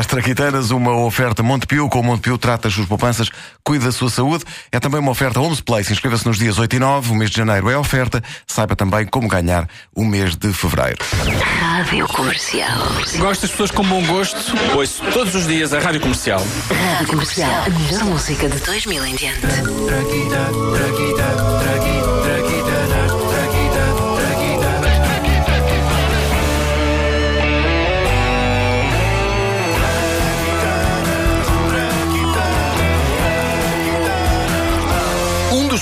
Às Traquitanas, uma oferta Montepio. Com o Montepio trata as suas poupanças, cuida da sua saúde. É também uma oferta Homes Place. Inscreva-se nos dias 8 e 9. O mês de janeiro é oferta. Saiba também como ganhar o mês de fevereiro. Rádio Comercial. Gosto das pessoas com bom gosto. Ouço todos os dias a Rádio Comercial. Rádio Comercial. A melhor música de 2000 em diante.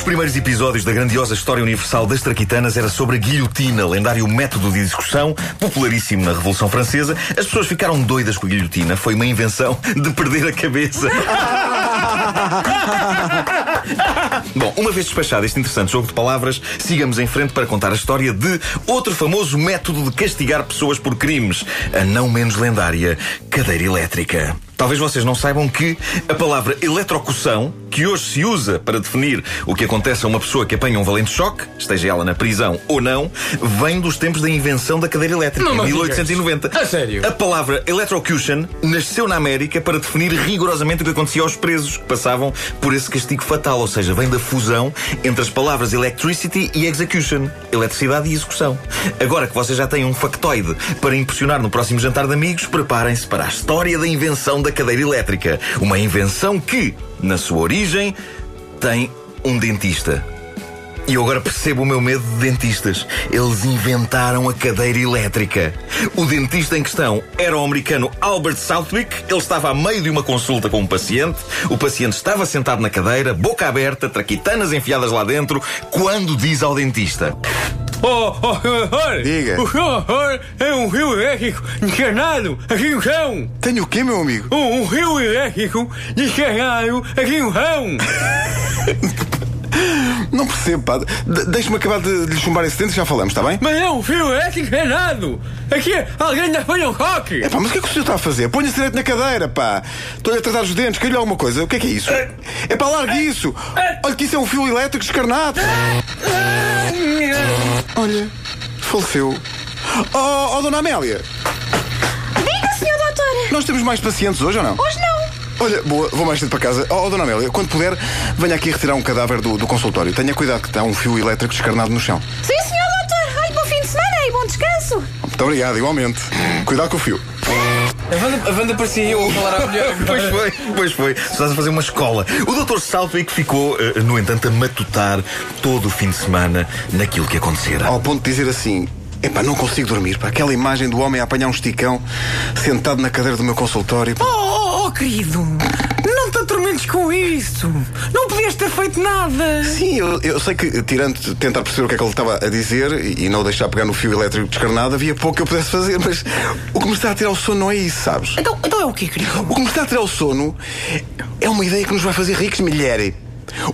Primeiros episódios da grandiosa história universal das traquitanas era sobre a guilhotina, lendário método de execução, popularíssimo na Revolução Francesa. As pessoas ficaram doidas com a guilhotina. Foi uma invenção de perder a cabeça. Bom, uma vez despachado este interessante jogo de palavras, sigamos em frente para contar a história de outro famoso método de castigar pessoas por crimes, a não menos lendária cadeira elétrica. Talvez vocês não saibam que a palavra eletrocução, que hoje se usa para definir o que acontece a uma pessoa que apanha um valente choque, esteja ela na prisão ou não, vem dos tempos da invenção da cadeira elétrica, Não em me 1890. digas. A sério? A palavra electrocution nasceu na América para definir rigorosamente o que acontecia aos presos que passavam por esse castigo fatal, ou seja, vem da fusão entre as palavras electricity e execution, eletricidade e execução. Agora que vocês já têm um factoide para impressionar no próximo jantar de amigos, preparem-se para a história da invenção da cadeira elétrica. Uma invenção que, na sua origem, tem um dentista. E eu agora percebo o meu medo de dentistas. Eles inventaram a cadeira elétrica. O dentista em questão era o americano Albert Southwick. Ele estava a meio de uma consulta com um paciente. O paciente estava sentado na cadeira, boca aberta, traquitanas enfiadas lá dentro, quando diz ao dentista: Oh, oh, senhor! Diga. O senhor é um rio elétrico encarnado aqui no chão! Tenho o quê, meu amigo? Um, um rio elétrico encarnado aqui no chão! Não percebo, pá. De- Deixe-me acabar de de lhe chumbar esse dente e já falamos, está bem? Mas é um rio elétrico encarnado! Aqui alguém ainda foi um rock! É pá, mas o que é que o senhor está a fazer? Ponha-se direito na cadeira, pá. Estou-lhe a tratar os dentes, quer-lhe alguma coisa? O que é que é isso? É pá, largue isso! Olha que isso é um fio elétrico descarnado! Olha, faleceu. Oh, oh, dona Amélia, Diga, senhor doutor. nós temos mais pacientes hoje ou não? Hoje não. Olha, boa, vou mais cedo para casa. Oh, oh, dona Amélia, quando puder, venha aqui retirar um cadáver do, do consultório. Tenha cuidado que está um fio elétrico descarnado no chão. Sim, senhor doutor. Ai, bom fim de semana e bom descanso. Muito obrigado, igualmente. Cuidado com o fio. A Wanda, a Wanda parecia eu a falar à mulher. Pois foi, pois foi. Estás a fazer uma escola. O Dr. Southwick ficou, eh, no entanto, a matutar todo o fim de semana naquilo que acontecera. Ao ponto de dizer assim: Epá, não consigo dormir. Pá. Aquela imagem do homem a apanhar um esticão sentado na cadeira do meu consultório. Oh, oh, oh, querido, não te atormentes com isso. Não podias ter feito nada. Sim, eu, eu sei que, tirando tentar perceber o que é que ele estava a dizer e, e não deixar pegar no fio elétrico descarnado, havia pouco que eu pudesse fazer, mas o que me está a tirar o sono não é isso, sabes? Então, então é o quê, querido? O que me está a tirar o sono é uma ideia que nos vai fazer ricos, milhere.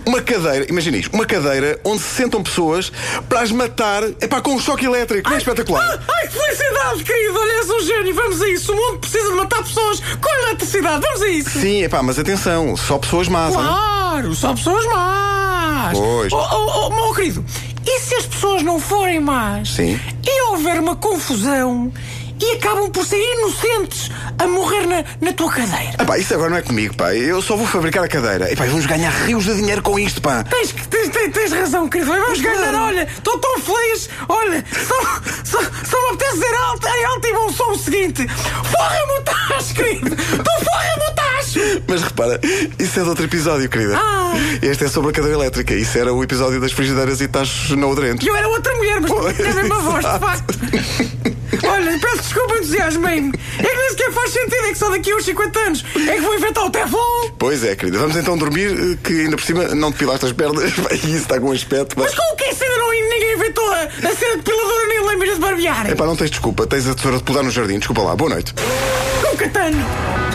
Uma cadeira, imagina isto, uma cadeira onde se sentam pessoas para as matar, é pá, com um choque elétrico, não é espetacular? Ah, ai, que felicidade, querido. Olha, és um gênio. Vamos a isso. O mundo precisa de matar pessoas com eletricidade. Vamos a isso. Sim, é pá, mas atenção, só pessoas más, hein? Claro, só pessoas más. Pois. Oh, oh, oh, meu querido, e se as pessoas não forem más? Sim. E houver uma confusão e acabam por ser inocentes a morrer na, na tua cadeira? Ah pá, isso agora não é comigo, pá. Eu só vou fabricar a cadeira. E pá, vamos ganhar rios de dinheiro com isto, pá. Tens, tens, tens, tens razão, querido. Vamos ganhar, olha, estou tão feliz. Olha, só, só, só me apetece dizer alto, em alto e bom som o seguinte: Forra-me o querido! Tu forra-me o tacho! Mas repara, isso é de outro episódio, querida. Ah. Este é sobre a cadeira elétrica. Isso era o episódio das frigideiras e tachos não aderentes. E eu era outra mulher, mas Pois, tinha a mesma voz, de facto. Olha, peço desculpa, entusiasmei-me. É que nem sequer faz sentido, é que só daqui a uns 50 anos é que vou inventar o Teflon. Pois é, querida. Vamos então dormir, eh, que ainda por cima não depilaste as pernas. E isso está com um aspecto. Mas com o que é ainda não ninguém inventou a, a cena depiladora nem lâminas de barbear? É pá, não tens desculpa. Tens a tesoura de podar no jardim. Desculpa lá. Boa noite.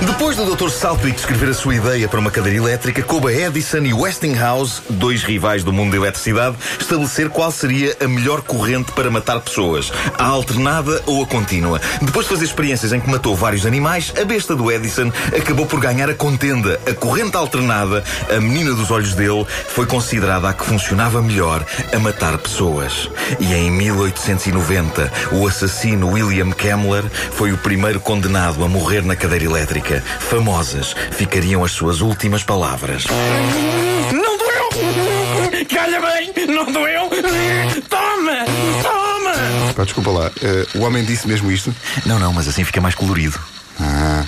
Depois do Dr. Southwick escrever a sua ideia para uma cadeira elétrica, coube a Edison e Westinghouse, dois rivais do mundo da eletricidade, estabelecer qual seria a melhor corrente para matar pessoas, a alternada ou a contínua. Depois de fazer experiências em que matou vários animais, a besta do Edison acabou por ganhar a contenda. A corrente alternada, a menina dos olhos dele, foi considerada a que funcionava melhor a matar pessoas. E em 1890, o assassino William Kemmler foi o primeiro condenado a morrer na cadeira elétrica. Famosas, ficariam as suas últimas palavras. Não doeu! Calha bem! Não doeu! Toma! Toma! Pá, desculpa lá, eh, o homem disse mesmo isto? Não, não, mas assim fica mais colorido. Ah.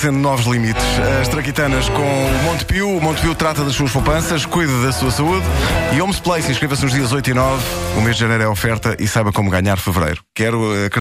Estabelecendo novos limites. As traquitanas com o Montepio. O Montepio trata das suas poupanças, cuida da sua saúde. E Homes Place inscreva-se nos dias 8 e 9. O mês de janeiro é oferta e saiba como ganhar fevereiro. Quero eh,